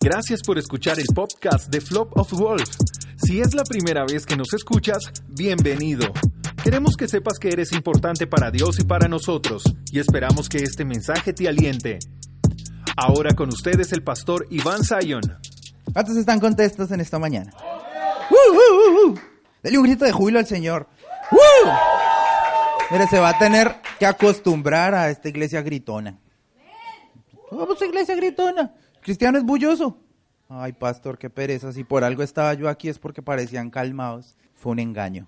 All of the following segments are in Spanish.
Gracias por escuchar el podcast de Flop of Wolf. Si es la primera vez que nos escuchas, bienvenido. Queremos que sepas que eres importante para Dios y para nosotros, y esperamos que este mensaje te aliente. Ahora con ustedes el pastor Iván Sion. ¿Cuántos están contentos en esta mañana? ¡Uh, uh, uh, Dele un grito de júbilo al Señor. Mire, se va a tener que acostumbrar a esta iglesia gritona. Vamos iglesia gritona. Cristiano es bulloso. Ay, pastor, qué pereza. Si por algo estaba yo aquí es porque parecían calmados. Fue un engaño.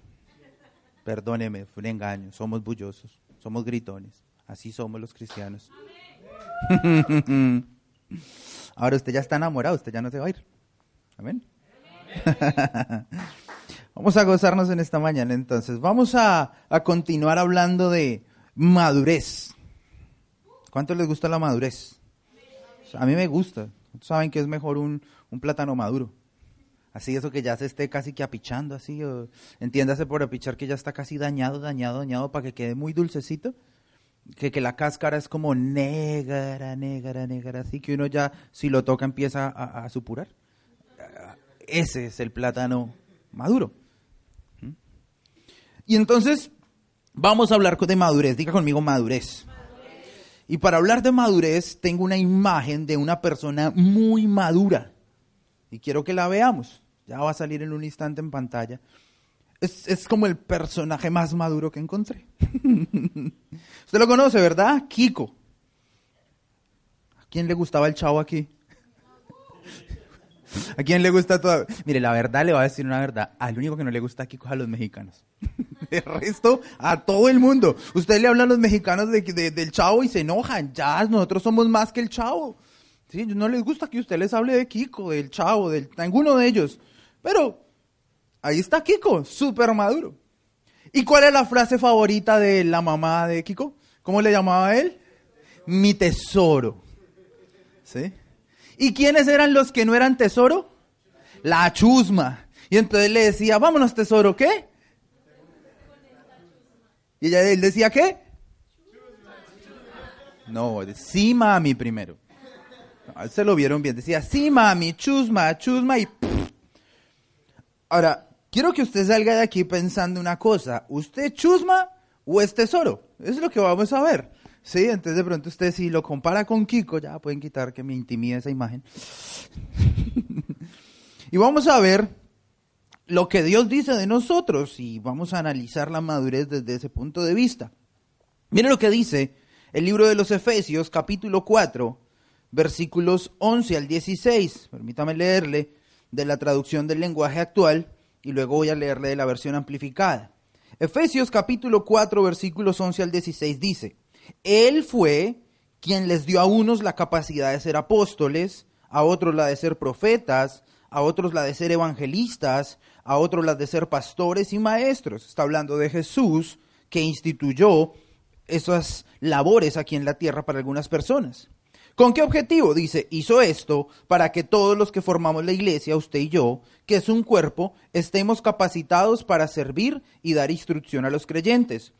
Perdóneme, fue un engaño. Somos bullosos, somos gritones. Así somos los cristianos. Ahora usted ya está enamorado, usted ya no se va a ir. Amén. Vamos a gozarnos en esta mañana entonces. Vamos a, a continuar hablando de madurez. ¿Cuánto les gusta la madurez? A mí me gusta. Saben que es mejor un, plátano maduro. Así eso que ya se esté casi que apichando, así. entiéndase por apichar que ya está casi dañado, dañado, dañado para que quede muy dulcecito. Que, que la cáscara es como negra, negra, negra, así que uno ya, si lo toca, empieza a, a supurar. Ese es el plátano maduro. ¿Mm? Y entonces, vamos a hablar de madurez. Diga conmigo madurez. Y para hablar de madurez, tengo una imagen de una persona muy madura. Y quiero que la veamos. Ya va a salir en un instante en pantalla. Es, como el personaje más maduro que encontré. Usted lo conoce, ¿verdad? Kiko. ¿A quién le gustaba el chavo aquí? ¿A quién le gusta todo? Mire, la verdad le voy a decir una verdad. Al único que no le gusta a Kiko es a los mexicanos. El resto, a todo el mundo. Usted le habla a los mexicanos de, del chavo y se enojan. Ya, nosotros somos más que el chavo. Sí, no les gusta que usted les hable de Kiko, del chavo, de ninguno de ellos. Pero ahí está Kiko, súper maduro. ¿Y cuál es la frase favorita de la mamá de Kiko? ¿Cómo le llamaba a él? Mi tesoro. ¿Sí? ¿Y quiénes eran los que no eran tesoro? La chusma. Y entonces le decía, vámonos tesoro, ¿qué? Y ella él decía, ¿qué? No, sí mami primero. se lo vieron bien. Decía, sí mami, chusma, chusma y... Ahora, quiero que usted salga de aquí pensando una cosa. ¿Usted chusma o es tesoro? Eso es lo que vamos a ver. Sí, entonces de pronto usted si lo compara con Kiko, ya pueden quitar que me intimide esa imagen. y vamos a ver lo que Dios dice de nosotros y vamos a analizar la madurez desde ese punto de vista. Mire lo que dice el libro de los Efesios, capítulo 4, versículos 11 al 16. Permítame leerle de la traducción del lenguaje actual y luego voy a leerle de la versión amplificada. Efesios capítulo 4 versículos 11 al 16 dice, él fue quien les dio a unos la capacidad de ser apóstoles, a otros la de ser profetas, a otros la de ser evangelistas, a otros la de ser pastores y maestros. Está hablando de Jesús que instituyó esas labores aquí en la tierra para algunas personas. ¿Con qué objetivo? Dice, hizo esto para que todos los que formamos la iglesia, usted y yo, que es un cuerpo, estemos capacitados para servir y dar instrucción a los creyentes.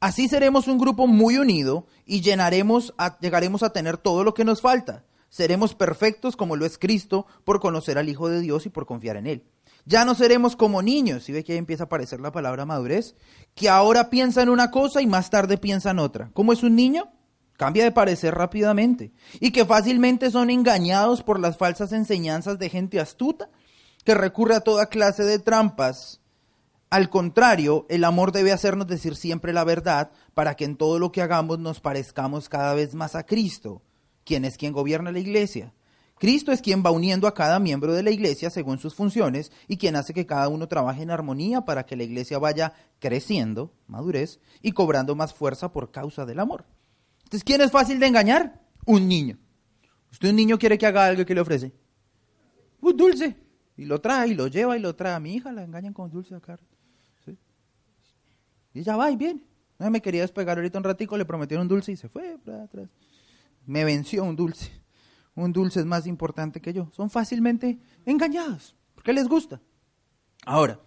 Así seremos un grupo muy unido y llenaremos llegaremos a tener todo lo que nos falta. Seremos perfectos como lo es Cristo por conocer al Hijo de Dios y por confiar en Él. Ya no seremos como niños, si ve que ahí empieza a aparecer la palabra madurez, que ahora piensan una cosa y más tarde piensan otra. ¿Cómo es un niño? Cambia de parecer rápidamente. Y que fácilmente son engañados por las falsas enseñanzas de gente astuta que recurre a toda clase de trampas al contrario, el amor debe hacernos decir siempre la verdad para que en todo lo que hagamos nos parezcamos cada vez más a Cristo, quien es quien gobierna la iglesia. Cristo es quien va uniendo a cada miembro de la iglesia según sus funciones y quien hace que cada uno trabaje en armonía para que la iglesia vaya creciendo, madurez, y cobrando más fuerza por causa del amor. Entonces, ¿quién es fácil de engañar? Un niño. ¿Usted un niño quiere que haga algo que le ofrece? un dulce. Y lo trae, y lo lleva, y lo trae. A mi hija la engañan con dulce acá. ¿sí? Y ella va y viene. No me quería despegar ahorita un ratico, le prometieron un dulce y se fue para atrás. Me venció un dulce. Un dulce es más importante que yo. Son fácilmente engañados. Porque les gusta. Ahora,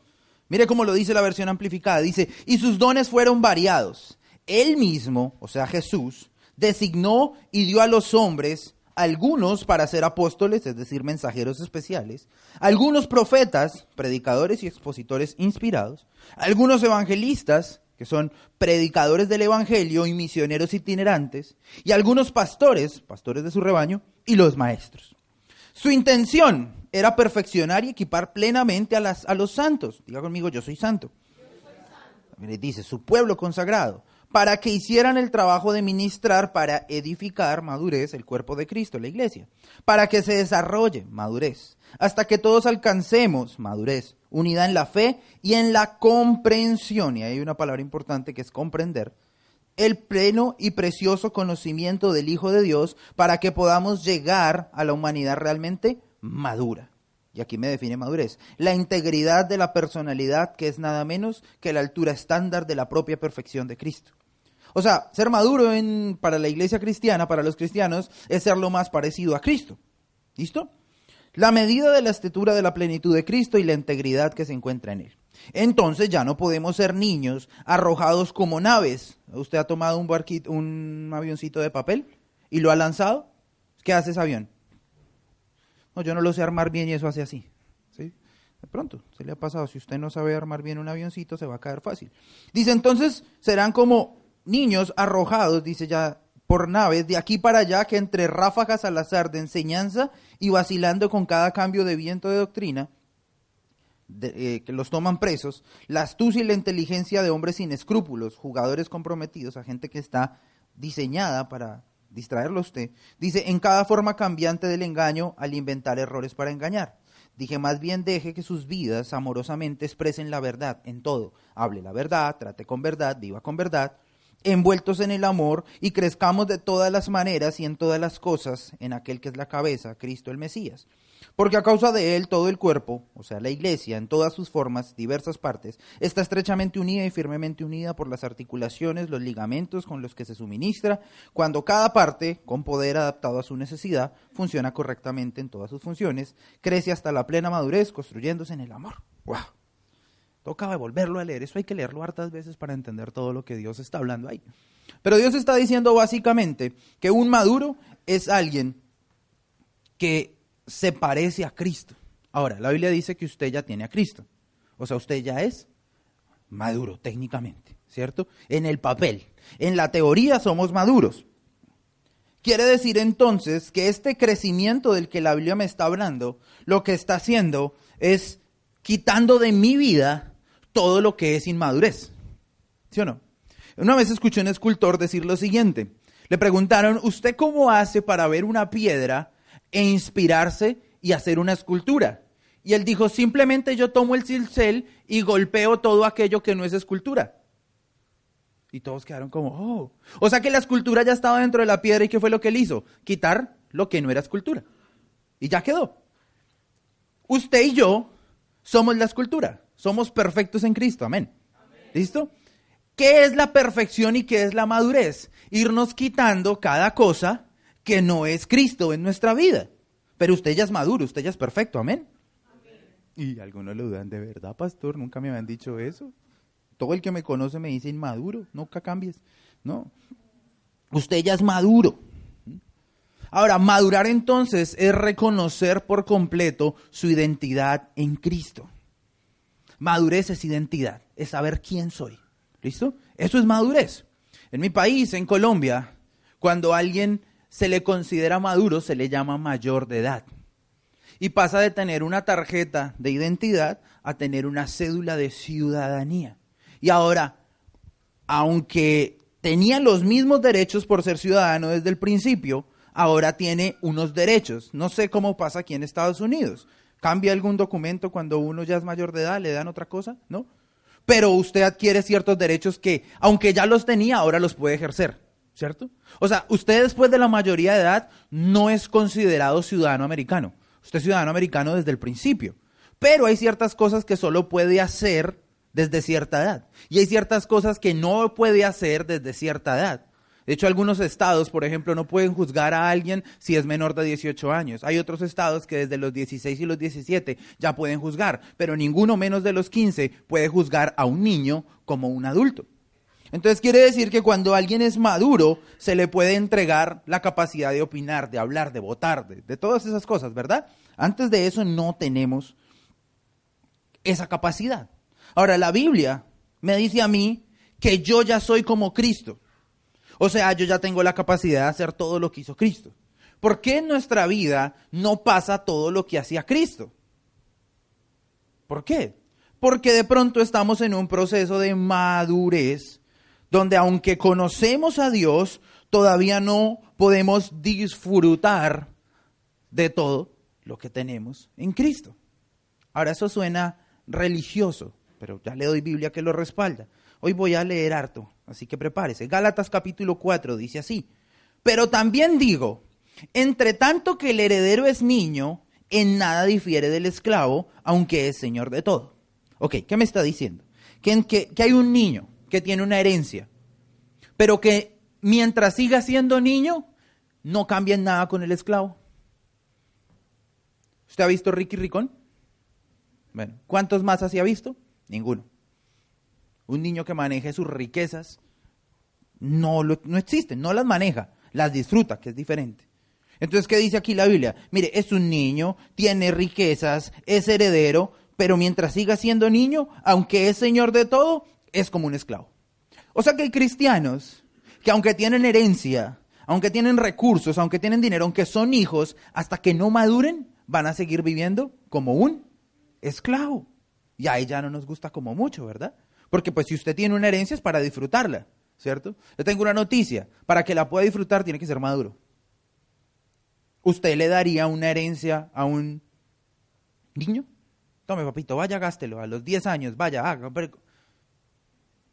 mire cómo lo dice la versión amplificada. Dice, y sus dones fueron variados. Él mismo, o sea Jesús, designó y dio a los hombres algunos para ser apóstoles, es decir, mensajeros especiales, algunos profetas, predicadores y expositores inspirados, algunos evangelistas, que son predicadores del Evangelio y misioneros itinerantes, y algunos pastores, pastores de su rebaño, y los maestros. Su intención era perfeccionar y equipar plenamente a, las, a los santos. Diga conmigo, yo soy santo. Yo Dice, su pueblo consagrado, para que hicieran el trabajo de ministrar para edificar madurez el cuerpo de Cristo, la iglesia, para que se desarrolle madurez, hasta que todos alcancemos madurez, unidad en la fe y en la comprensión, y hay una palabra importante que es comprender, el pleno y precioso conocimiento del Hijo de Dios para que podamos llegar a la humanidad realmente madura. Y aquí me define madurez. La integridad de la personalidad que es nada menos que la altura estándar de la propia perfección de Cristo. O sea, ser maduro en, para la iglesia cristiana, para los cristianos, es ser lo más parecido a Cristo. ¿Listo? La medida de la estatura de la plenitud de Cristo y la integridad que se encuentra en él. Entonces ya no podemos ser niños arrojados como naves. ¿Usted ha tomado un barquito, un avioncito de papel y lo ha lanzado? ¿Qué hace ese avión? No, yo no lo sé armar bien y eso hace así. ¿sí? De pronto, se le ha pasado. Si usted no sabe armar bien un avioncito, se va a caer fácil. Dice entonces, serán como niños arrojados, dice ya, por naves de aquí para allá, que entre ráfagas al azar de enseñanza y vacilando con cada cambio de viento de doctrina, eh, que los toman presos, la astucia y la inteligencia de hombres sin escrúpulos, jugadores comprometidos, a gente que está diseñada para distraerlo a usted, dice, en cada forma cambiante del engaño al inventar errores para engañar. Dije, más bien deje que sus vidas amorosamente expresen la verdad en todo. Hable la verdad, trate con verdad, viva con verdad, envueltos en el amor y crezcamos de todas las maneras y en todas las cosas en aquel que es la cabeza, Cristo el Mesías. Porque a causa de él todo el cuerpo, o sea, la iglesia, en todas sus formas, diversas partes, está estrechamente unida y firmemente unida por las articulaciones, los ligamentos con los que se suministra, cuando cada parte, con poder adaptado a su necesidad, funciona correctamente en todas sus funciones, crece hasta la plena madurez, construyéndose en el amor. ¡Wow! Toca volverlo a leer. Eso hay que leerlo hartas veces para entender todo lo que Dios está hablando ahí. Pero Dios está diciendo básicamente que un maduro es alguien que se parece a Cristo. Ahora, la Biblia dice que usted ya tiene a Cristo. O sea, usted ya es maduro técnicamente, ¿cierto? En el papel. En la teoría somos maduros. Quiere decir entonces que este crecimiento del que la Biblia me está hablando, lo que está haciendo es quitando de mi vida todo lo que es inmadurez. ¿Sí o no? Una vez escuché a un escultor decir lo siguiente. Le preguntaron, ¿usted cómo hace para ver una piedra e inspirarse y hacer una escultura? Y él dijo, simplemente yo tomo el cincel y golpeo todo aquello que no es escultura. Y todos quedaron como, oh. O sea que la escultura ya estaba dentro de la piedra y ¿qué fue lo que él hizo? Quitar lo que no era escultura. Y ya quedó. Usted y yo somos la escultura. Somos perfectos en Cristo, amén. ¿Listo? ¿Qué es la perfección y qué es la madurez? Irnos quitando cada cosa que no es Cristo en nuestra vida. Pero usted ya es maduro, usted ya es perfecto, amén. Y algunos lo dudan, de verdad, pastor, nunca me habían dicho eso. Todo el que me conoce me dice inmaduro, nunca cambies. No, usted ya es maduro. Ahora, madurar entonces es reconocer por completo su identidad en Cristo. Madurez es identidad, es saber quién soy. ¿Listo? Eso es madurez. En mi país, en Colombia, cuando a alguien se le considera maduro, se le llama mayor de edad. Y pasa de tener una tarjeta de identidad a tener una cédula de ciudadanía. Y ahora, aunque tenía los mismos derechos por ser ciudadano desde el principio, ahora tiene unos derechos. No sé cómo pasa aquí en Estados Unidos. ¿Cambia algún documento cuando uno ya es mayor de edad? ¿Le dan otra cosa? ¿No? Pero usted adquiere ciertos derechos que, aunque ya los tenía, ahora los puede ejercer. ¿Cierto? O sea, usted después de la mayoría de edad no es considerado ciudadano americano. Usted es ciudadano americano desde el principio. Pero hay ciertas cosas que solo puede hacer desde cierta edad. Y hay ciertas cosas que no puede hacer desde cierta edad. De hecho, algunos estados, por ejemplo, no pueden juzgar a alguien si es menor de 18 años. Hay otros estados que desde los 16 y los 17 ya pueden juzgar, pero ninguno menos de los 15 puede juzgar a un niño como un adulto. Entonces quiere decir que cuando alguien es maduro, se le puede entregar la capacidad de opinar, de hablar, de votar, de, de todas esas cosas, ¿verdad? Antes de eso no tenemos esa capacidad. Ahora, la Biblia me dice a mí que yo ya soy como Cristo. O sea, yo ya tengo la capacidad de hacer todo lo que hizo Cristo. ¿Por qué en nuestra vida no pasa todo lo que hacía Cristo? ¿Por qué? Porque de pronto estamos en un proceso de madurez donde aunque conocemos a Dios, todavía no podemos disfrutar de todo lo que tenemos en Cristo. Ahora eso suena religioso, pero ya le doy Biblia que lo respalda. Hoy voy a leer harto, así que prepárese. Gálatas capítulo 4 dice así. Pero también digo, entre tanto que el heredero es niño, en nada difiere del esclavo, aunque es señor de todo. Ok, ¿qué me está diciendo? Que, que, que hay un niño que tiene una herencia, pero que mientras siga siendo niño, no cambia en nada con el esclavo. ¿Usted ha visto Ricky Ricón? Bueno, ¿cuántos más así ha visto? Ninguno un niño que maneje sus riquezas, no, no existen, no las maneja, las disfruta, que es diferente. Entonces, ¿qué dice aquí la Biblia? Mire, es un niño, tiene riquezas, es heredero, pero mientras siga siendo niño, aunque es señor de todo, es como un esclavo. O sea que hay cristianos que aunque tienen herencia, aunque tienen recursos, aunque tienen dinero, aunque son hijos, hasta que no maduren, van a seguir viviendo como un esclavo. Y a ella no nos gusta como mucho, ¿verdad? Porque pues si usted tiene una herencia es para disfrutarla, ¿cierto? Yo tengo una noticia, para que la pueda disfrutar tiene que ser maduro. ¿Usted le daría una herencia a un niño? Tome, papito, vaya, gástelo. A los 10 años, vaya, haga.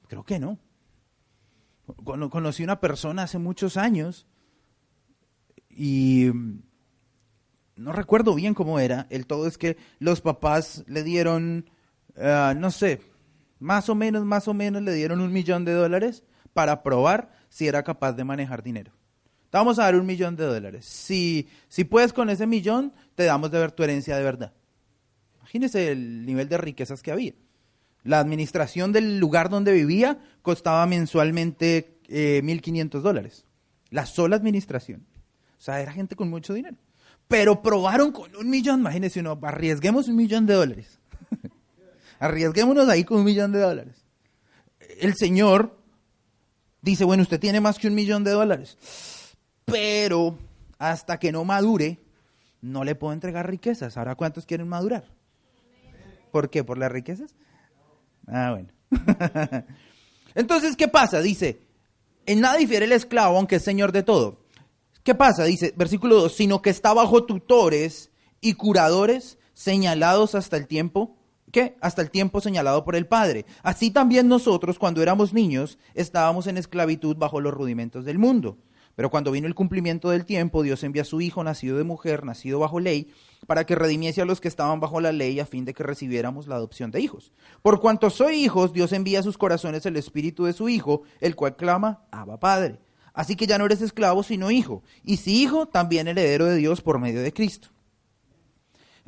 Creo que no. Conocí una persona hace muchos años y no recuerdo bien cómo era. El todo es que los papás le dieron, ah, no sé, más o menos, más o menos le dieron un millón de dólares para probar si era capaz de manejar dinero. Te vamos a dar un millón de dólares. Si, si puedes con ese millón, te damos de ver tu herencia de verdad. Imagínese el nivel de riquezas que había. La administración del lugar donde vivía costaba mensualmente eh, 1.500 dólares. La sola administración. O sea, era gente con mucho dinero. Pero probaron con un millón. Imagínese uno, arriesguemos un millón de dólares. Arriesguémonos ahí con un millón de dólares. El Señor dice, bueno, usted tiene más que un millón de dólares, pero hasta que no madure, no le puedo entregar riquezas. Ahora, ¿cuántos quieren madurar? ¿Por qué? ¿Por las riquezas? Ah, bueno. Entonces, ¿qué pasa? Dice, en nada difiere el esclavo, aunque es señor de todo. ¿Qué pasa? Dice, versículo 2, sino que está bajo tutores y curadores señalados hasta el tiempo ¿Qué? Hasta el tiempo señalado por el Padre. Así también nosotros, cuando éramos niños, estábamos en esclavitud bajo los rudimentos del mundo. Pero cuando vino el cumplimiento del tiempo, Dios envía a su Hijo, nacido de mujer, nacido bajo ley, para que redimiese a los que estaban bajo la ley, a fin de que recibiéramos la adopción de hijos. Por cuanto soy hijos, Dios envía a sus corazones el espíritu de su Hijo, el cual clama, Abba Padre. Así que ya no eres esclavo, sino hijo. Y si hijo, también heredero de Dios por medio de Cristo.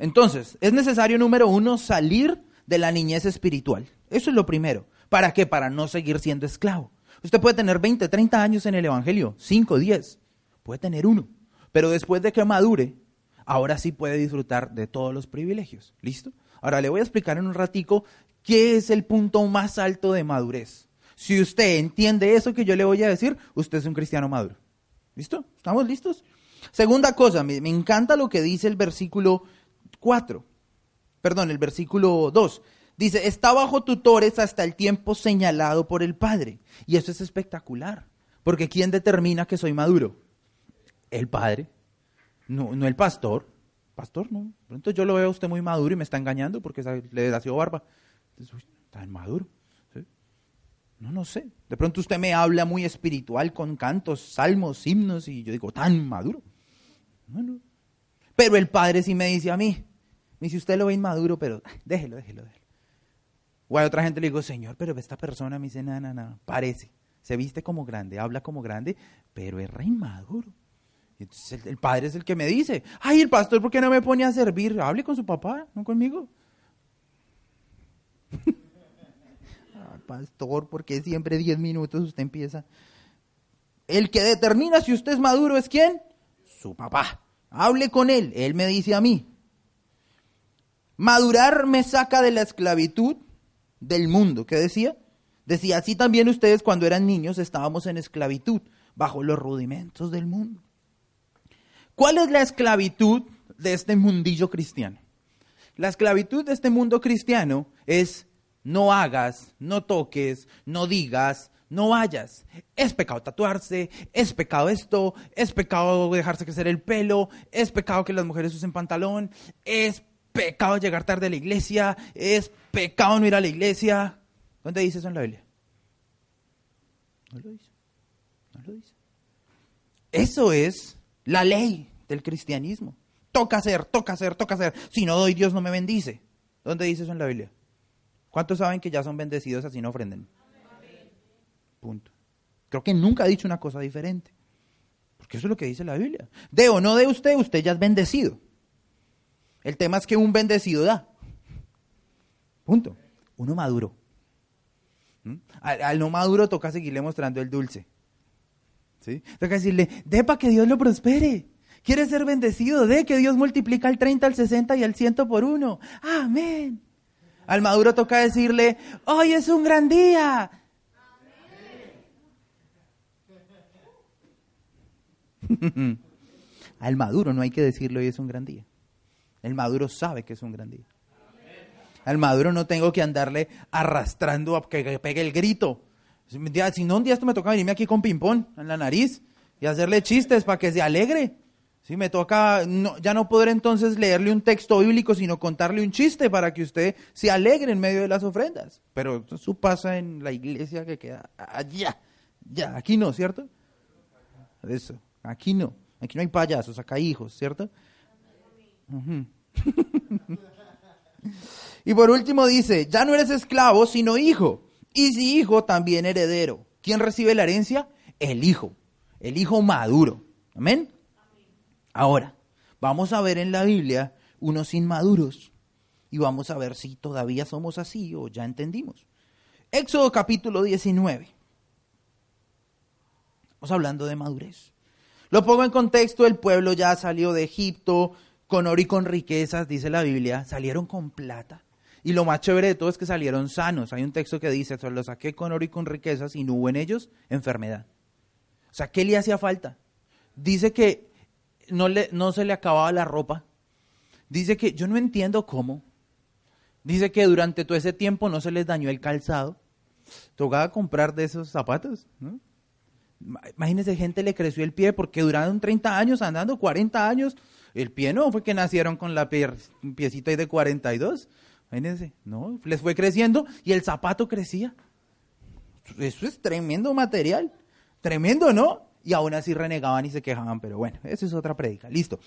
Entonces, es necesario, número uno, salir de la niñez espiritual. Eso es lo primero. ¿Para qué? Para no seguir siendo esclavo. Usted puede tener 20, 30 años en el Evangelio, 5, 10, puede tener uno. Pero después de que madure, ahora sí puede disfrutar de todos los privilegios. ¿Listo? Ahora le voy a explicar en un ratico qué es el punto más alto de madurez. Si usted entiende eso que yo le voy a decir, usted es un cristiano maduro. ¿Listo? ¿Estamos listos? Segunda cosa, me, me encanta lo que dice el versículo 4, perdón, el versículo 2. Dice, está bajo tutores hasta el tiempo señalado por el Padre. Y eso es espectacular, porque ¿quién determina que soy maduro? El Padre, no, no el pastor. Pastor, no. Pronto yo lo veo a usted muy maduro y me está engañando porque le nació barba. Está maduro. No, no sé. De pronto usted me habla muy espiritual con cantos, salmos, himnos y yo digo, tan maduro. No, no. Pero el padre sí me dice a mí, me dice, usted lo ve inmaduro, pero déjelo, déjelo, déjelo. O a otra gente le digo, Señor, pero esta persona me dice, nada, nada, parece. Se viste como grande, habla como grande, pero es re inmaduro. Y entonces el, padre es el que me dice, ay, el pastor, ¿por qué no me pone a servir? Hable con su papá, no conmigo. pastor, porque siempre 10 minutos usted empieza? El que determina si usted es maduro es quién? Su papá. Hable con él, él me dice a mí. Madurar me saca de la esclavitud del mundo. ¿Qué decía? Decía, así también ustedes cuando eran niños estábamos en esclavitud, bajo los rudimentos del mundo. ¿Cuál es la esclavitud de este mundillo cristiano? La esclavitud de este mundo cristiano es no hagas, no toques, no digas, no vayas. Es pecado tatuarse, es pecado esto, es pecado dejarse crecer el pelo, es pecado que las mujeres usen pantalón, es pecado llegar tarde a la iglesia, es pecado no ir a la iglesia. ¿Dónde dice eso en la Biblia? No lo dice. No lo dice. Eso es la ley del cristianismo. Toca hacer, toca hacer, toca hacer. Si no doy, Dios no me bendice. ¿Dónde dice eso en la Biblia? ¿Cuántos saben que ya son bendecidos así no ofrenden? Punto. Creo que nunca ha dicho una cosa diferente. Porque eso es lo que dice la Biblia. De o no de usted, usted ya es bendecido. El tema es que un bendecido da. Punto. Uno maduro. ¿Mm? Al, no maduro toca seguirle mostrando el dulce. ¿Sí? Toca decirle, de para que Dios lo prospere. ¿Quiere ser bendecido? De que Dios multiplica el 30, al 60 y al 100 por uno. Amén. Al maduro toca decirle, hoy es un gran día. Al maduro no hay que decirle hoy es un gran día. El maduro sabe que es un gran día. Al maduro no tengo que andarle arrastrando a que pegue el grito. Si no, un día esto me toca venirme aquí con ping-pong en la nariz y hacerle chistes para que se alegre. Si me toca, ya no podré entonces leerle un texto bíblico, sino contarle un chiste para que usted se alegre en medio de las ofrendas. Pero eso pasa en la iglesia que queda allá. Ya, aquí no, ¿cierto? Eso, aquí no. Aquí no hay payasos, acá hay hijos, ¿cierto? y por último dice, ya no eres esclavo, sino hijo. Y si hijo, también heredero. ¿Quién recibe la herencia? El hijo. El hijo maduro. Amén. Ahora, vamos a ver en la Biblia unos inmaduros y vamos a ver si todavía somos así o ya entendimos. Éxodo capítulo 19. Estamos hablando de madurez. Lo pongo en contexto, el pueblo ya salió de Egipto, con oro y con riquezas, dice la Biblia, salieron con plata. Y lo más chévere de todo es que salieron sanos. Hay un texto que dice, lo saqué con oro y con riquezas y no hubo en ellos enfermedad. O sea, ¿qué le hacía falta? Dice que no, le, no se le acababa la ropa. Dice que yo no entiendo cómo. Dice que durante todo ese tiempo no se les dañó el calzado. Tocaba comprar de esos zapatos. ¿no? Imagínense, gente le creció el pie porque duraron 30 años andando, 40 años. El pie no fue que nacieron con la pie, piecita de 42. Imagínense, no, les fue creciendo y el zapato crecía. Eso es tremendo material. Tremendo, ¿no? Y aún así renegaban y se quejaban, pero bueno, eso es otra predica. Listo.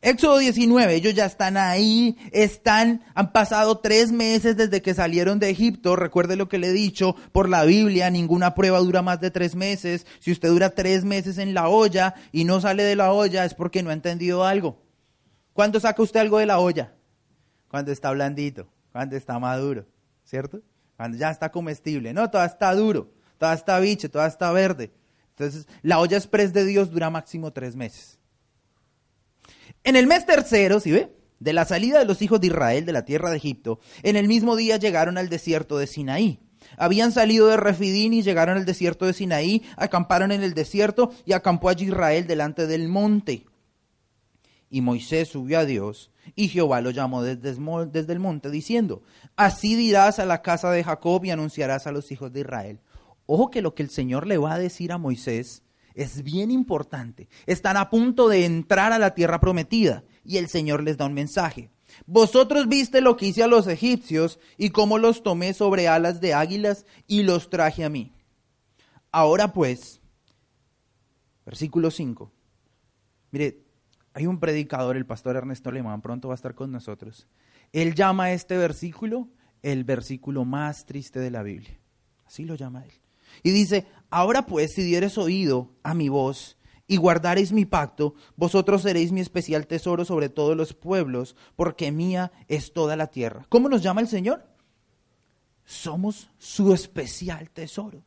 Éxodo 19, ellos ya están ahí, están, han pasado tres meses desde que salieron de Egipto. Recuerde lo que le he dicho por la Biblia, ninguna prueba dura más de tres meses. Si usted dura tres meses en la olla y no sale de la olla es porque no ha entendido algo. ¿Cuándo saca usted algo de la olla? Cuando está blandito, cuando está maduro, ¿cierto? Cuando ya está comestible. No, todavía está duro, todavía está biche, todavía está verde. Entonces, la olla express de Dios dura máximo tres meses. En el mes tercero, ¿sí ve? De la salida de los hijos de Israel de la tierra de Egipto, en el mismo día llegaron al desierto de Sinaí. Habían salido de Refidín y llegaron al desierto de Sinaí, acamparon en el desierto y acampó allí Israel delante del monte. Y Moisés subió a Dios, y Jehová lo llamó desde, el monte, diciendo, Así dirás a la casa de Jacob y anunciarás a los hijos de Israel. Ojo que lo que el Señor le va a decir a Moisés es bien importante. Están a punto de entrar a la tierra prometida, y el Señor les da un mensaje. Vosotros viste lo que hice a los egipcios y cómo los tomé sobre alas de águilas y los traje a mí. Ahora pues, versículo 5. Mire, Hay un predicador, el pastor Ernesto Alemán, pronto va a estar con nosotros. Él llama a este versículo el versículo más triste de la Biblia. Así lo llama él. Y dice, ahora pues, si dieres oído a mi voz y guardaréis mi pacto, vosotros seréis mi especial tesoro sobre todos los pueblos, porque mía es toda la tierra. ¿Cómo nos llama el Señor? Somos su especial tesoro.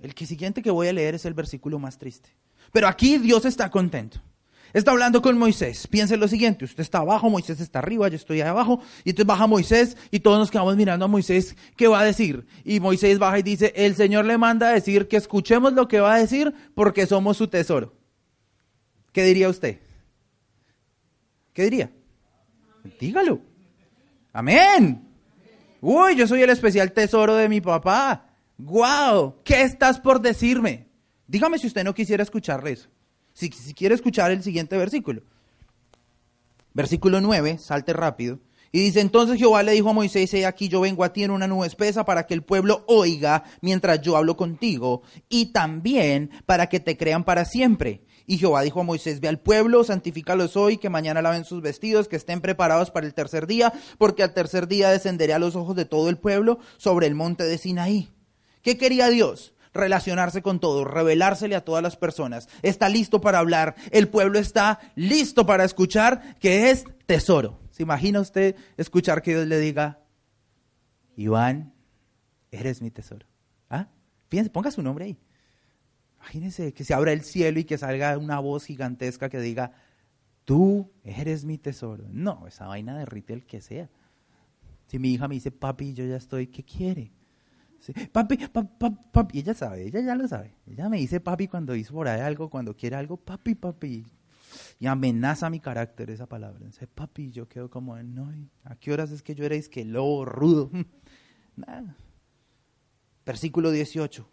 El siguiente que voy a leer es el versículo más triste. Pero aquí Dios está contento. Está hablando con Moisés. Piense lo siguiente, usted está abajo, Moisés está arriba, yo estoy ahí abajo, y entonces baja Moisés y todos nos quedamos mirando a Moisés, ¿qué va a decir? Y Moisés baja y dice, el Señor le manda a decir que escuchemos lo que va a decir porque somos su tesoro. ¿Qué diría usted? ¿Qué diría? Dígalo. Amén. Uy, yo soy el especial tesoro de mi papá. ¡Guau! ¿Qué estás por decirme? Dígame si usted no quisiera escucharle eso. Si, quiere escuchar el siguiente versículo. Versículo 9, salte rápido. Y dice, entonces Jehová le dijo a Moisés, he aquí yo vengo a ti en una nube espesa para que el pueblo oiga mientras yo hablo contigo y también para que te crean para siempre. Y Jehová dijo a Moisés, ve al pueblo, santifícalos hoy, que mañana laven sus vestidos, que estén preparados para el tercer día, porque al tercer día descenderé a los ojos de todo el pueblo sobre el monte de Sinaí. ¿Qué quería Dios? Relacionarse con todo, revelársele a todas las personas. Está listo para hablar. El pueblo está listo para escuchar, que es tesoro. ¿Se imagina usted escuchar que Dios le diga, Iván, eres mi tesoro? ¿Ah? Fíjense, ponga su nombre ahí. Imagínense que se abra el cielo y que salga una voz gigantesca que diga, tú eres mi tesoro. No, esa vaina derrite el que sea. Si mi hija me dice, papi, yo ya estoy, ¿qué quiere? Papi, papi, papi, ella sabe, ella ya lo sabe. Ella me dice papi cuando dice por ahí algo, cuando quiere algo, papi, papi. Y amenaza mi carácter esa palabra. Dice, papi, yo quedo como, no, ¿a qué horas es que yo erais que lobo rudo? Nada. Versículo 18.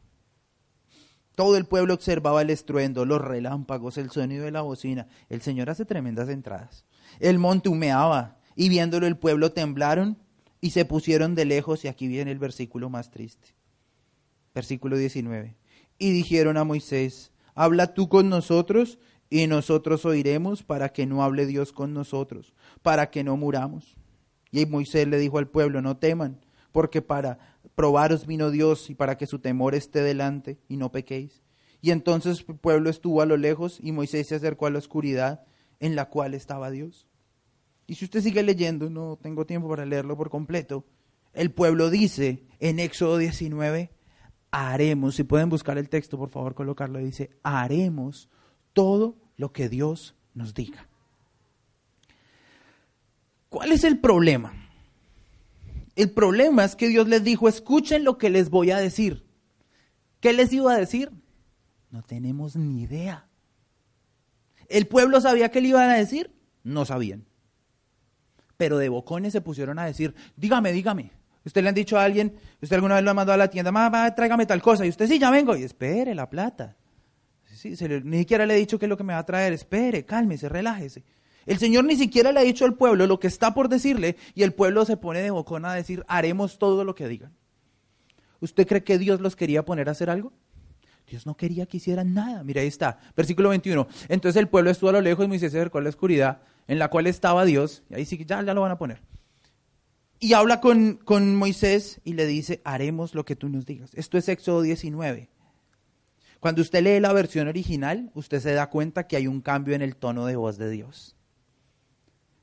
Todo el pueblo observaba el estruendo, los relámpagos, el sonido de la bocina. El Señor hace tremendas entradas. El monte humeaba y viéndolo el pueblo temblaron y se pusieron de lejos, y aquí viene el versículo más triste. Versículo 19. Y dijeron a Moisés, habla tú con nosotros y nosotros oiremos para que no hable Dios con nosotros, para que no muramos. Y Moisés le dijo al pueblo, no teman, porque para probaros vino Dios y para que su temor esté delante y no pequéis. Y entonces el pueblo estuvo a lo lejos y Moisés se acercó a la oscuridad en la cual estaba Dios. Y si usted sigue leyendo, no tengo tiempo para leerlo por completo, el pueblo dice en Éxodo 19, haremos, si pueden buscar el texto, por favor, colocarlo, dice, haremos todo lo que Dios nos diga. ¿Cuál es el problema? El problema es que Dios les dijo, escuchen lo que les voy a decir. ¿Qué les iba a decir? No tenemos ni idea. ¿El pueblo sabía qué le iban a decir? No sabían pero de bocones se pusieron a decir, dígame, dígame. Usted le han dicho a alguien, usted alguna vez lo ha mandado a la tienda, mamá, tráigame tal cosa, y usted sí, ya vengo, y espere la plata. Sí, ni siquiera le he dicho qué es lo que me va a traer, espere, cálmese, relájese. El Señor ni siquiera le ha dicho al pueblo lo que está por decirle, y el pueblo se pone de bocón a decir, haremos todo lo que digan. ¿Usted cree que Dios los quería poner a hacer algo? Dios no quería que hicieran nada. Mira, ahí está, versículo 21. Entonces el pueblo estuvo a lo lejos Moisés se acercó a la oscuridad en la cual estaba Dios, y ahí sí, ya, ya lo van a poner. Y habla con, con Moisés y le dice, haremos lo que tú nos digas. Esto es Éxodo 19. Cuando usted lee la versión original, usted se da cuenta que hay un cambio en el tono de voz de Dios.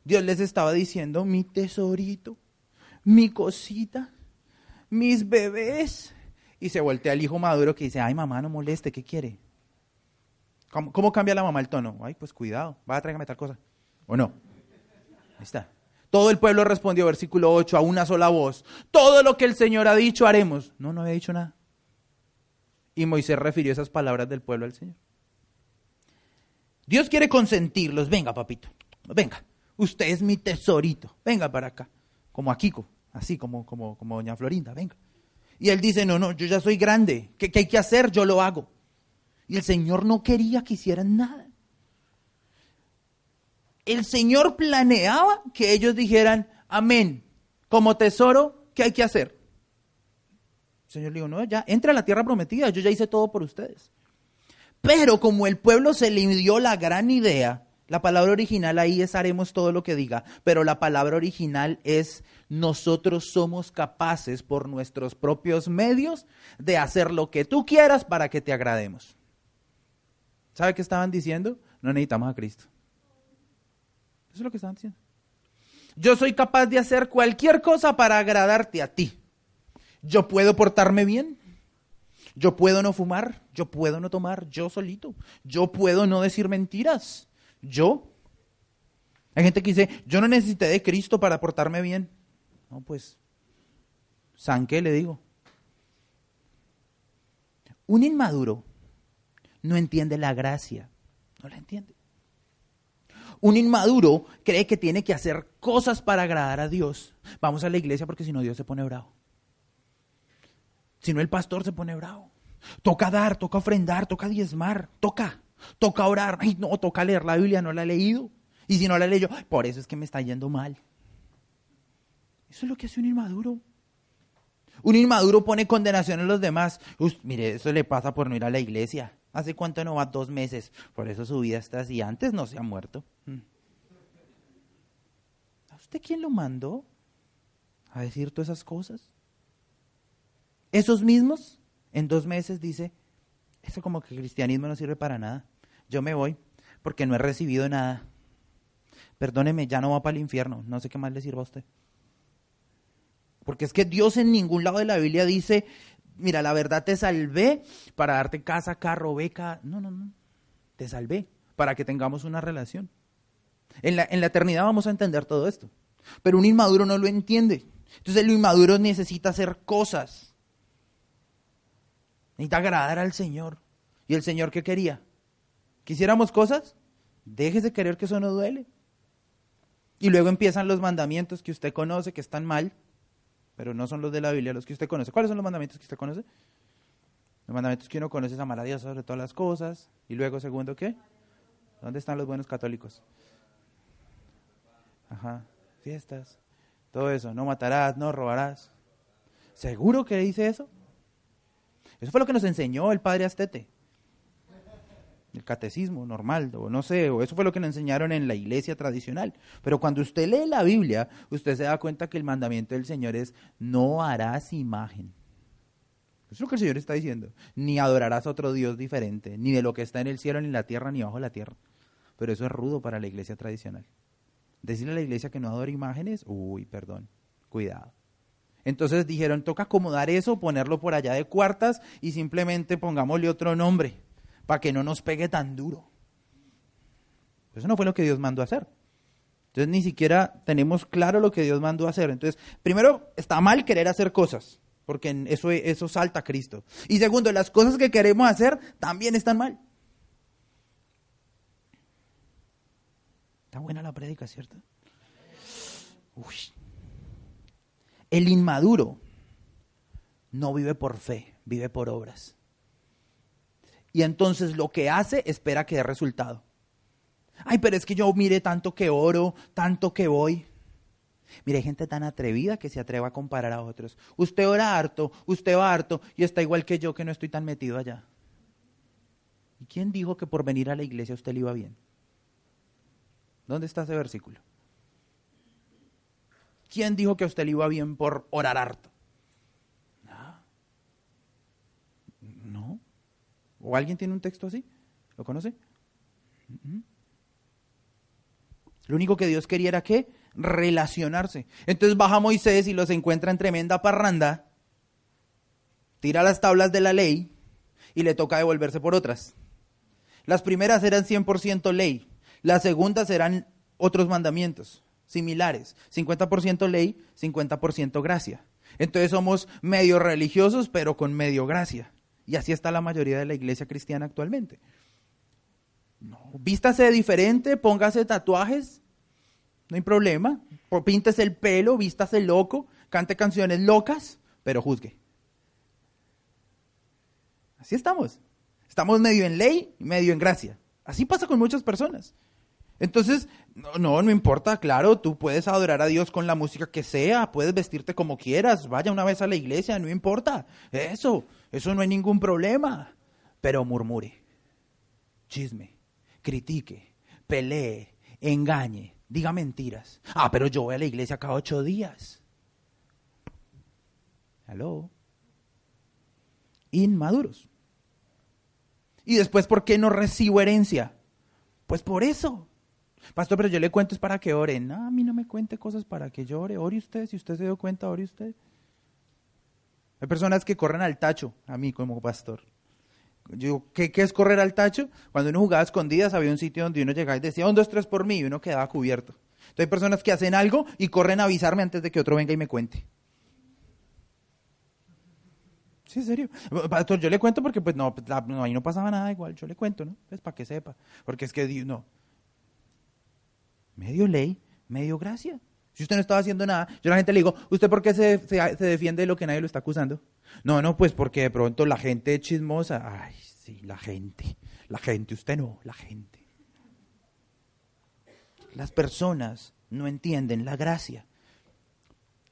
Dios les estaba diciendo, mi tesorito, mi cosita, mis bebés. Y se voltea al hijo maduro que dice, ay mamá, no moleste, ¿qué quiere? ¿Cómo, cómo cambia la mamá el tono? Ay, pues cuidado, va a traerme tal cosa. ¿O no? Ahí está. Todo el pueblo respondió, versículo 8, a una sola voz. Todo lo que el Señor ha dicho haremos. No, no había dicho nada. Y Moisés refirió esas palabras del pueblo al Señor. Dios quiere consentirlos. Venga, papito. Venga. Usted es mi tesorito. Venga para acá. Como a Kiko. Así como, como, como doña Florinda. Venga. Y él dice, no, no, yo ya soy grande. ¿Qué, ¿Qué hay que hacer? Yo lo hago. Y el Señor no quería que hicieran nada el Señor planeaba que ellos dijeran, amén, como tesoro, ¿qué hay que hacer? El Señor le dijo, no, ya, entra a la tierra prometida, yo ya hice todo por ustedes. Pero como el pueblo se le dio la gran idea La palabra original ahí es haremos todo lo que diga, pero la palabra original es nosotros somos capaces por nuestros propios medios de hacer lo que tú quieras para que te agrademos. ¿Sabe qué estaban diciendo? No necesitamos a Cristo. Eso es lo que estaban diciendo. Yo soy capaz de hacer cualquier cosa para agradarte a ti. Yo puedo portarme bien. Yo puedo no fumar. Yo puedo no tomar. Yo solito. Yo puedo no decir mentiras. Yo. Hay gente que dice, yo no necesité de Cristo para portarme bien. No, pues, ¿san qué le digo? Un inmaduro no entiende la gracia. No la entiende. Un inmaduro cree que tiene que hacer cosas para agradar a Dios. Vamos a la iglesia porque si no Dios se pone bravo. Si no el pastor se pone bravo. Toca dar, toca ofrendar, toca diezmar, toca. Toca orar. Ay, no, toca leer la Biblia, no la he leído. Y si no la leído, por eso es que me está yendo mal. Eso es lo que hace un inmaduro. Un inmaduro pone condenación en los demás. mire, eso le pasa por no ir a la iglesia. ¿Hace cuánto no va? Dos meses. Por eso su vida está así. Antes no se ha muerto. Mm. ¿A usted quién lo mandó a decir todas esas cosas? Esos mismos, en dos meses, dice, eso como que el cristianismo no sirve para nada. Yo me voy porque no he recibido nada. Perdóneme, ya no va para el infierno. No sé qué más le sirva a usted. Porque es que Dios en ningún lado de la Biblia dice, mira, la verdad te salvé para darte casa, carro, beca. No, no, no. Te salvé para que tengamos una relación. En la, en la eternidad vamos a entender todo esto. Pero un inmaduro no lo entiende. Entonces el inmaduro necesita hacer cosas. Necesita agradar al Señor. ¿Y el Señor qué quería? ¿Quisiéramos cosas? Déjese querer que eso no duele. Y luego empiezan los mandamientos que usted conoce, que están mal, pero no son los de la Biblia, los que usted conoce. ¿Cuáles son los mandamientos que usted conoce? Los mandamientos que uno conoce es amar a Dios sobre todas las cosas. Y luego, segundo, ¿qué? ¿Dónde están los buenos católicos? Ajá, fiestas, todo eso. No matarás, no robarás. ¿Seguro que dice eso? Eso fue lo que nos enseñó el padre Astete. El catecismo normal, o no sé, o eso fue lo que nos enseñaron en la iglesia tradicional. Pero cuando usted lee la Biblia, usted se da cuenta que el mandamiento del Señor es no harás imagen. Eso es lo que el Señor está diciendo. Ni adorarás a otro Dios diferente, ni de lo que está en el cielo, ni en la tierra, ni bajo la tierra. Pero eso es rudo para la iglesia tradicional. Decirle a la iglesia que no adore imágenes, uy, perdón, cuidado. Entonces dijeron, toca acomodar eso, ponerlo por allá de cuartas y simplemente pongámosle otro nombre para que no nos pegue tan duro. Eso no fue lo que Dios mandó a hacer. Entonces ni siquiera tenemos claro lo que Dios mandó a hacer. Entonces, primero, está mal querer hacer cosas, porque eso, eso salta a Cristo. Y segundo, las cosas que queremos hacer también están mal. Está buena la prédica, ¿cierto? Uy. El inmaduro no vive por fe, vive por obras. Y entonces lo que hace espera que dé resultado. Ay, pero es que yo mire tanto que oro, tanto que voy. Mire, hay gente tan atrevida que se atreva a comparar a otros. Usted ora harto, usted va harto y está igual que yo que no estoy tan metido allá. ¿Y quién dijo que por venir a la iglesia usted le iba bien? ¿Dónde está ese versículo? ¿Quién dijo que a usted le iba bien por orar harto? No. ¿O alguien tiene un texto así? ¿Lo conoce? Lo único que Dios quería era que relacionarse. Entonces baja Moisés y los encuentra en tremenda parranda, tira las tablas de la ley y le toca devolverse por otras. Las primeras eran 100% ley, las segundas eran otros mandamientos similares. 50% ley, 50% gracia. Entonces somos medio religiosos, pero con medio gracia. Y así está la mayoría de la iglesia cristiana actualmente. No, vístase diferente, póngase tatuajes, no hay problema. Píntese el pelo, vístase loco, cante canciones locas, pero juzgue. Así estamos. Estamos medio en ley y medio en gracia. Así pasa con muchas personas. Entonces, no, no, importa, claro, tú puedes adorar a Dios con la música que sea, puedes vestirte como quieras, vaya una vez a la iglesia, no importa. Eso, eso no hay ningún problema. Pero murmure, chisme, critique, pelee, engañe, diga mentiras. Ah, pero yo voy a la iglesia cada ocho días. ¿Aló? Inmaduros. Y después, ¿por qué no recibo herencia? Pues por eso. Pastor, pero yo le cuento es para que ore. No, a mí no me cuente cosas para que yo ore. Ore usted, si usted se dio cuenta, ore usted. Hay personas que corren al tacho, a mí como pastor. Yo, ¿qué, ¿qué, es correr al tacho? Cuando uno jugaba escondidas había un sitio donde uno llegaba y decía, un, dos, tres por mí, y uno quedaba cubierto. Entonces hay personas que hacen algo y corren a avisarme antes de que otro venga y me cuente. Sí, en serio. Pastor, yo le cuento porque pues no, no, ahí no pasaba nada igual, yo le cuento, ¿no? Pues para que sepa. Porque es que no. Medio ley, medio gracia. Si usted no estaba haciendo nada, yo a la gente le digo, ¿usted por qué se, se, defiende de lo que nadie lo está acusando? No, no, pues porque de pronto la gente chismosa, ay, sí, la gente, la gente, usted no, la gente. Las personas no entienden la gracia.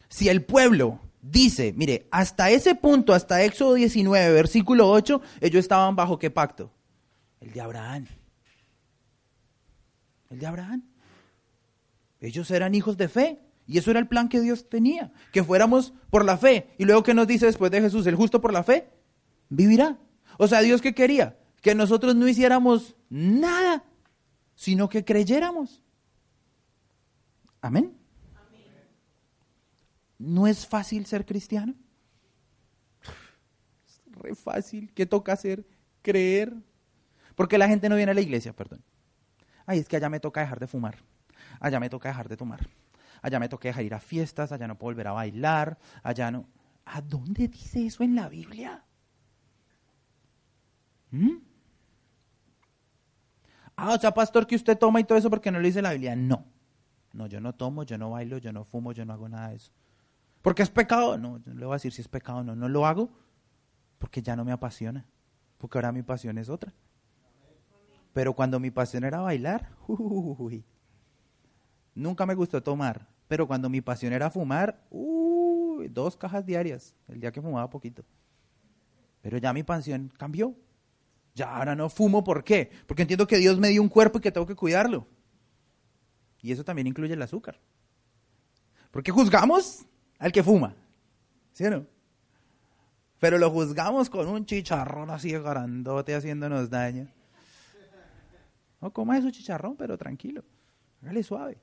Si el pueblo dice, mire, hasta ese punto, hasta Éxodo 19, versículo 8, ellos estaban bajo qué pacto? El de Abraham. El de Abraham. Ellos eran hijos de fe. Y eso era el plan que Dios tenía, que fuéramos por la fe. Y luego, ¿qué nos dice después de Jesús? El justo por la fe vivirá. O sea, Dios qué quería? Que nosotros no hiciéramos nada, sino que creyéramos. Amén. ¿No es fácil ser cristiano? Es re fácil. ¿Qué toca hacer? Creer. Porque la gente no viene a la iglesia, perdón. Ay, es que allá me toca dejar de fumar allá me toca dejar de tomar, allá me toca dejar ir a fiestas, allá no puedo volver a bailar, allá no. ¿A dónde dice eso en la Biblia? ¿Mm? Ah, o sea, pastor, que usted toma y todo eso porque no lo dice la Biblia. No, no, yo no tomo, yo no bailo, yo no fumo, yo no hago nada de eso. ¿Porque es pecado? No, yo no le voy a decir si es pecado o no. No lo hago porque ya no me apasiona. Porque ahora mi pasión es otra. Pero cuando mi pasión era bailar, uy, Nunca me gustó tomar, pero cuando mi pasión era fumar, uy, dos cajas diarias, el día que fumaba poquito. Pero ya mi pasión cambió. Ya ahora no fumo, ¿por qué? Porque entiendo que Dios me dio un cuerpo y que tengo que cuidarlo. Y eso también incluye el azúcar. Porque juzgamos al que fuma, ¿sí o no? Pero lo juzgamos con un chicharrón así de grandote haciéndonos daño. No coma su chicharrón, pero tranquilo. Hágale suave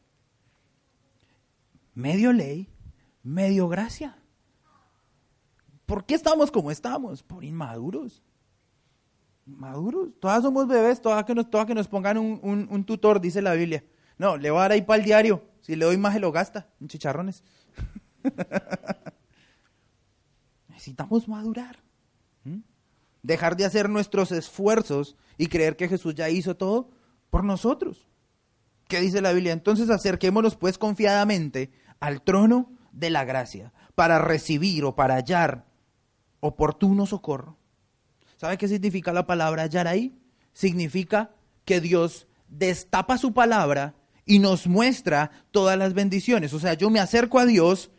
medio ley, medio gracia. ¿Por qué estamos como estamos? Por inmaduros. Maduros. Todas somos bebés, todas que nos, todas que nos pongan un, tutor, dice la Biblia. No, le voy a dar ahí para el diario. Si le doy más, se lo gasta chicharrones. Necesitamos madurar. Dejar de hacer nuestros esfuerzos y creer que Jesús ya hizo todo por nosotros. ¿Qué dice la Biblia? Entonces acerquémonos pues confiadamente al trono de la gracia para recibir o para hallar oportuno socorro. ¿Sabe qué significa la palabra hallar ahí? Significa que Dios destapa su palabra y nos muestra todas las bendiciones. O sea, yo me acerco a Dios,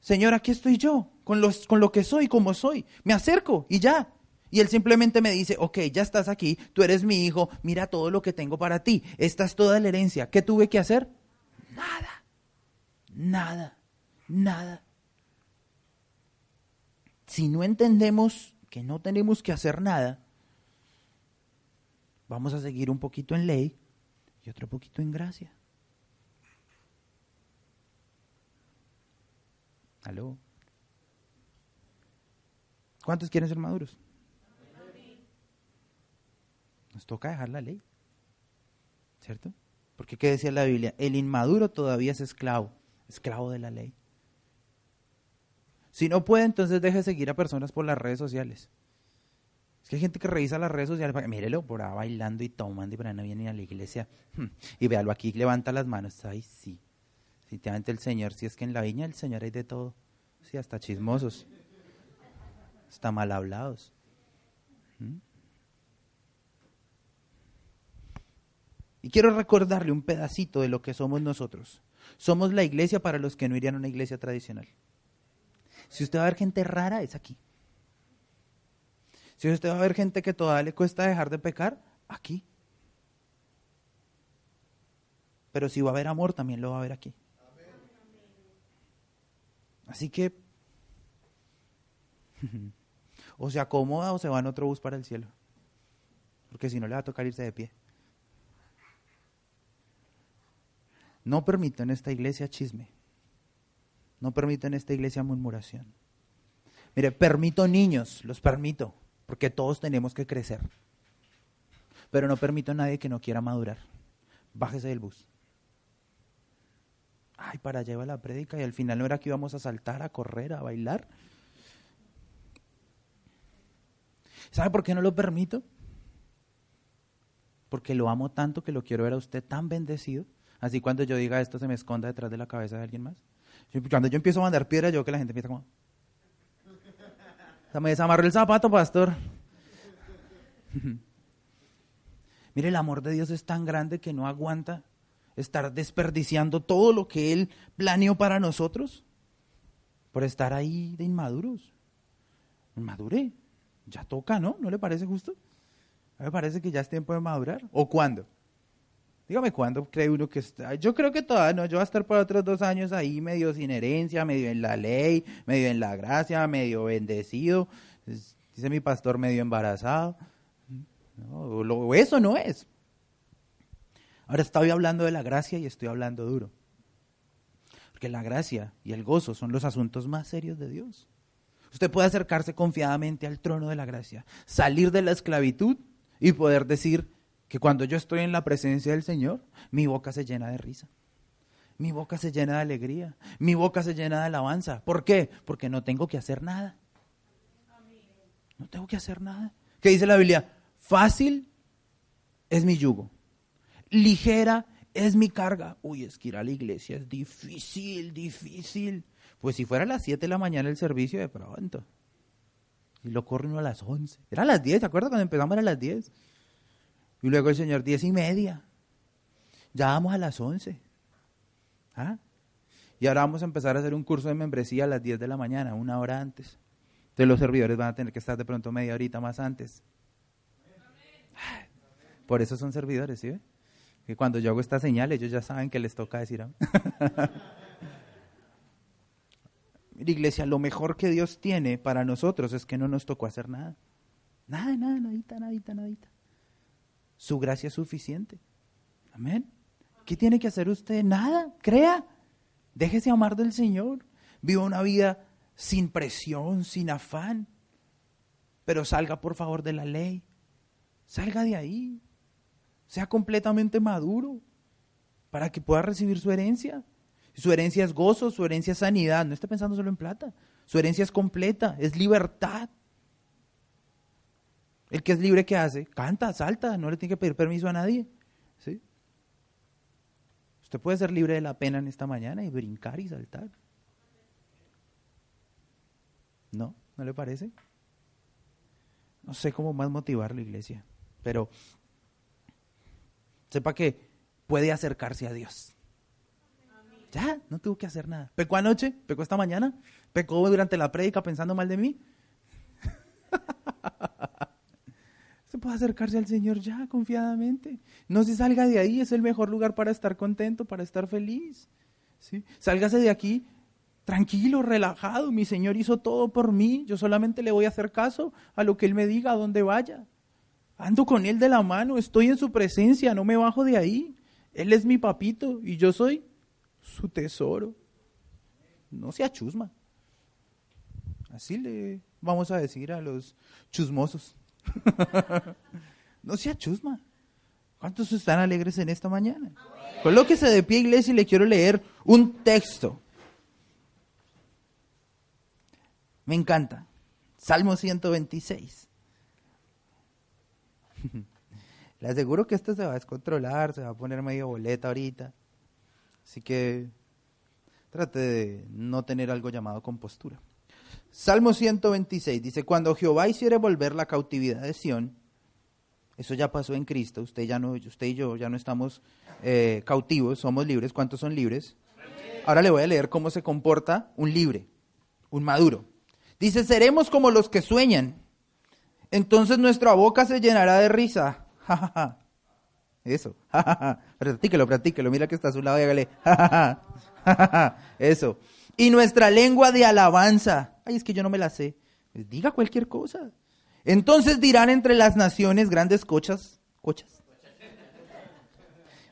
Señor, aquí estoy yo, con, los, con lo que soy, como soy. Me acerco y ya. Y él simplemente me dice, ok, ya estás aquí, tú eres mi hijo, mira todo lo que tengo para ti, esta es toda la herencia. ¿Qué tuve que hacer? Nada, nada, nada. Si no entendemos que no tenemos que hacer nada, vamos a seguir un poquito en ley y otro poquito en gracia. ¿Aló? ¿Cuántos quieren ser maduros? Nos toca dejar la ley. ¿Cierto? Porque ¿qué decía la Biblia? El inmaduro todavía es esclavo, esclavo de la ley. Si no puede, entonces deje de seguir a personas por las redes sociales. Es que hay gente que revisa las redes sociales, mírelo por ahí bailando y tomando y para no viene a la iglesia. Hmm, y véalo aquí, levanta las manos. Ay, sí. Definitivamente el Señor, si es que en la viña el Señor hay de todo. Sí, hasta chismosos. Hasta mal hablados. ¿Mm? Y quiero recordarle un pedacito de lo que somos nosotros. Somos la iglesia para los que no irían a una iglesia tradicional. Si usted va a ver gente rara, es aquí. Si usted va a ver gente que todavía le cuesta dejar de pecar, aquí. Pero si va a haber amor, también lo va a haber aquí. Así que o se acomoda o se va en otro bus para el cielo. Porque si no le va a tocar irse de pie. No permito en esta iglesia chisme. No permito en esta iglesia murmuración. Mire, permito niños, los permito, porque todos tenemos que crecer. Pero no permito a nadie que no quiera madurar. Bájese del bus. Ay, para allá la prédica y al final no era que íbamos a saltar, a correr, a bailar. ¿Sabe por qué no lo permito? Porque lo amo tanto que lo quiero ver a usted tan bendecido. Así cuando yo diga esto se me esconda detrás de la cabeza de alguien más. Cuando yo empiezo a mandar piedra, yo que la gente empieza como... me desamarró el zapato, pastor. Mire, el amor de Dios es tan grande que no aguanta estar desperdiciando todo lo que Él planeó para nosotros por estar ahí de inmaduros. Madure. Ya toca, ¿no? ¿No le parece justo? me parece que ya es tiempo de madurar. ¿O cuándo? Dígame cuándo cree uno que está. Yo creo que todavía no. Yo voy a estar por otros dos años ahí, medio sin herencia, medio en la ley, medio en la gracia, medio bendecido. Dice mi pastor, medio embarazado. No, eso no es. Ahora estoy hablando de la gracia y estoy hablando duro. Porque la gracia y el gozo son los asuntos más serios de Dios. Usted puede acercarse confiadamente al trono de la gracia, salir de la esclavitud y poder decir que cuando yo estoy en la presencia del Señor, mi boca se llena de risa. Mi boca se llena de alegría. Mi boca se llena de alabanza. ¿Por qué? Porque no tengo que hacer nada. No tengo que hacer nada. ¿Qué dice la Biblia? Fácil es mi yugo. Ligera es mi carga. Uy, es que ir a la iglesia es difícil, difícil. Pues si fuera a las 7 de la mañana el servicio, de pronto. Y lo corre uno a las 11. Era a las 10, ¿te acuerdas cuando empezamos? Era a las 10. Y luego el Señor, 10 y media. Ya vamos a las 11. ¿Ah? Y ahora vamos a empezar a hacer un curso de membresía a las 10 de la mañana, una hora antes. Entonces los servidores van a tener que estar de pronto media horita más antes. Por eso son servidores, ¿sí? Que cuando yo hago esta señal, ellos ya saben que les toca decir. Mira, iglesia, lo mejor que Dios tiene para nosotros es que no nos tocó hacer nada. Nada, nada, nadita, nadita, nadita. Su gracia es suficiente. Amén. ¿Qué tiene que hacer usted? Nada, crea. Déjese amar del Señor. Viva una vida sin presión, sin afán. Pero salga por favor de la ley. Salga de ahí. Sea completamente maduro para que pueda recibir su herencia. Su herencia es gozo, su herencia es sanidad. No esté pensando solo en plata. Su herencia es completa, es libertad. El que es libre, ¿qué hace? Canta, salta, no le tiene que pedir permiso a nadie. ¿sí? Usted puede ser libre de la pena en esta mañana y brincar y saltar. ¿No? ¿No le parece? No sé cómo más motivar la iglesia, pero sepa que puede acercarse a Dios. Ya, no tuvo que hacer nada. ¿Pecó anoche? ¿Pecó esta mañana? ¿Pecó durante la prédica pensando mal de mí? puede acercarse al Señor ya, confiadamente. No se salga de ahí, es el mejor lugar para estar contento, para estar feliz. ¿sí? Sálgase de aquí tranquilo, relajado. Mi Señor hizo todo por mí. Yo solamente le voy a hacer caso a lo que Él me diga, a donde vaya. Ando con Él de la mano, estoy en su presencia, no me bajo de ahí. Él es mi papito y yo soy su tesoro. No sea chusma. Así le vamos a decir a los chusmosos. no sea chusma. ¿Cuántos están alegres en esta mañana? Colóquese de pie, iglesia, y le quiero leer un texto. Me encanta. Salmo 126. Le aseguro que esto se va a descontrolar, se va a poner medio boleta ahorita. Así que trate de no tener algo llamado compostura. Salmo 126 dice, cuando Jehová hiciere volver la cautividad de Sión, eso ya pasó en Cristo, usted, ya no, usted y yo ya no estamos eh, cautivos, somos libres. ¿Cuántos son libres? Ahora le voy a leer cómo se comporta un libre, un maduro. Dice, seremos como los que sueñan. Entonces nuestra boca se llenará de risa. Eso. practíquelo, practíquelo. Mira que está a su lado y hágale. Eso. Y nuestra lengua de alabanza. Ay, es que yo no me la sé. Pues diga cualquier cosa. Entonces dirán entre las naciones grandes cochas. Cochas.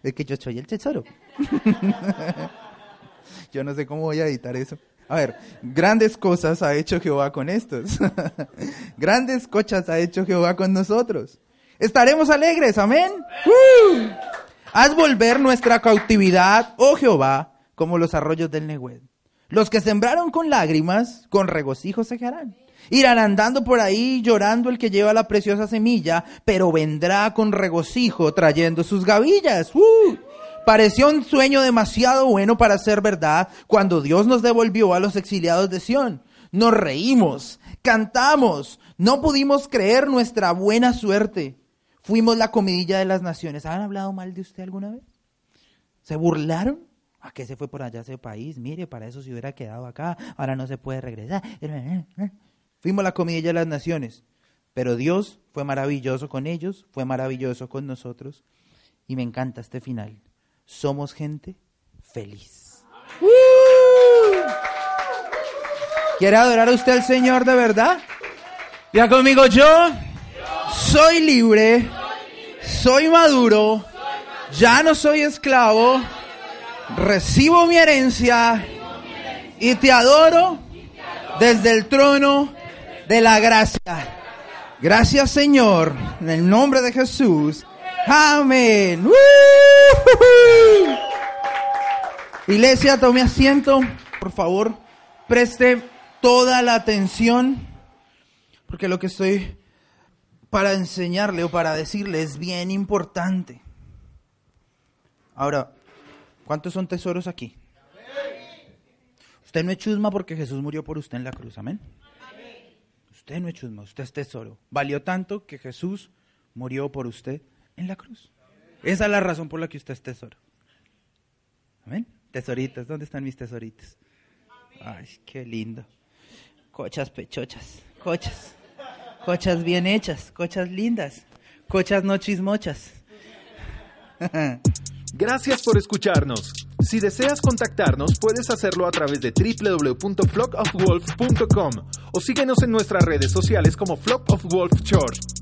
Es que yo soy el tesoro. yo no sé cómo voy a editar eso. A ver, grandes cosas ha hecho Jehová con estos. grandes cochas ha hecho Jehová con nosotros. Estaremos alegres, amén. Haz volver nuestra cautividad, oh Jehová, como los arroyos del Nehuel. Los que sembraron con lágrimas, con regocijo se quedarán. Irán andando por ahí llorando el que lleva la preciosa semilla, pero vendrá con regocijo trayendo sus gavillas. ¡Uh! Pareció un sueño demasiado bueno para ser verdad cuando Dios nos devolvió a los exiliados de Sión. Nos reímos, cantamos, no pudimos creer nuestra buena suerte. Fuimos la comidilla de las naciones. ¿Han hablado mal de usted alguna vez? ¿Se burlaron? ¿A qué se fue por allá ese país? Mire, para eso se hubiera quedado acá. Ahora no se puede regresar. Fuimos la comidilla de las naciones. Pero Dios fue maravilloso con ellos, fue maravilloso con nosotros. Y me encanta este final. Somos gente feliz. ¿Quiere adorar a usted al Señor de verdad? Ya conmigo yo soy libre, soy maduro, ya no soy esclavo, recibo mi herencia y te adoro desde el trono de la gracia. Gracias Señor, en el nombre de Jesús. Amén. Iglesia, tome asiento, por favor. Preste toda la atención, porque lo que estoy para enseñarle o para decirle es bien importante. Ahora, ¿cuántos son tesoros aquí? Usted no es chusma porque Jesús murió por usted en la cruz, amén. Usted no es chusma, usted es tesoro. Valió tanto que Jesús murió por usted en la cruz. Esa es la razón por la que usted es tesoro. Amén. Tesoritas, ¿dónde están mis tesoritos? Ay, qué lindo. Cochas pechochas, cochas. Cochas bien hechas, cochas lindas, cochas no chismochas. Gracias por escucharnos. Si deseas contactarnos, puedes hacerlo a través de www.flockofwolf.com o síguenos en nuestras redes sociales como Flock of Wolf Church.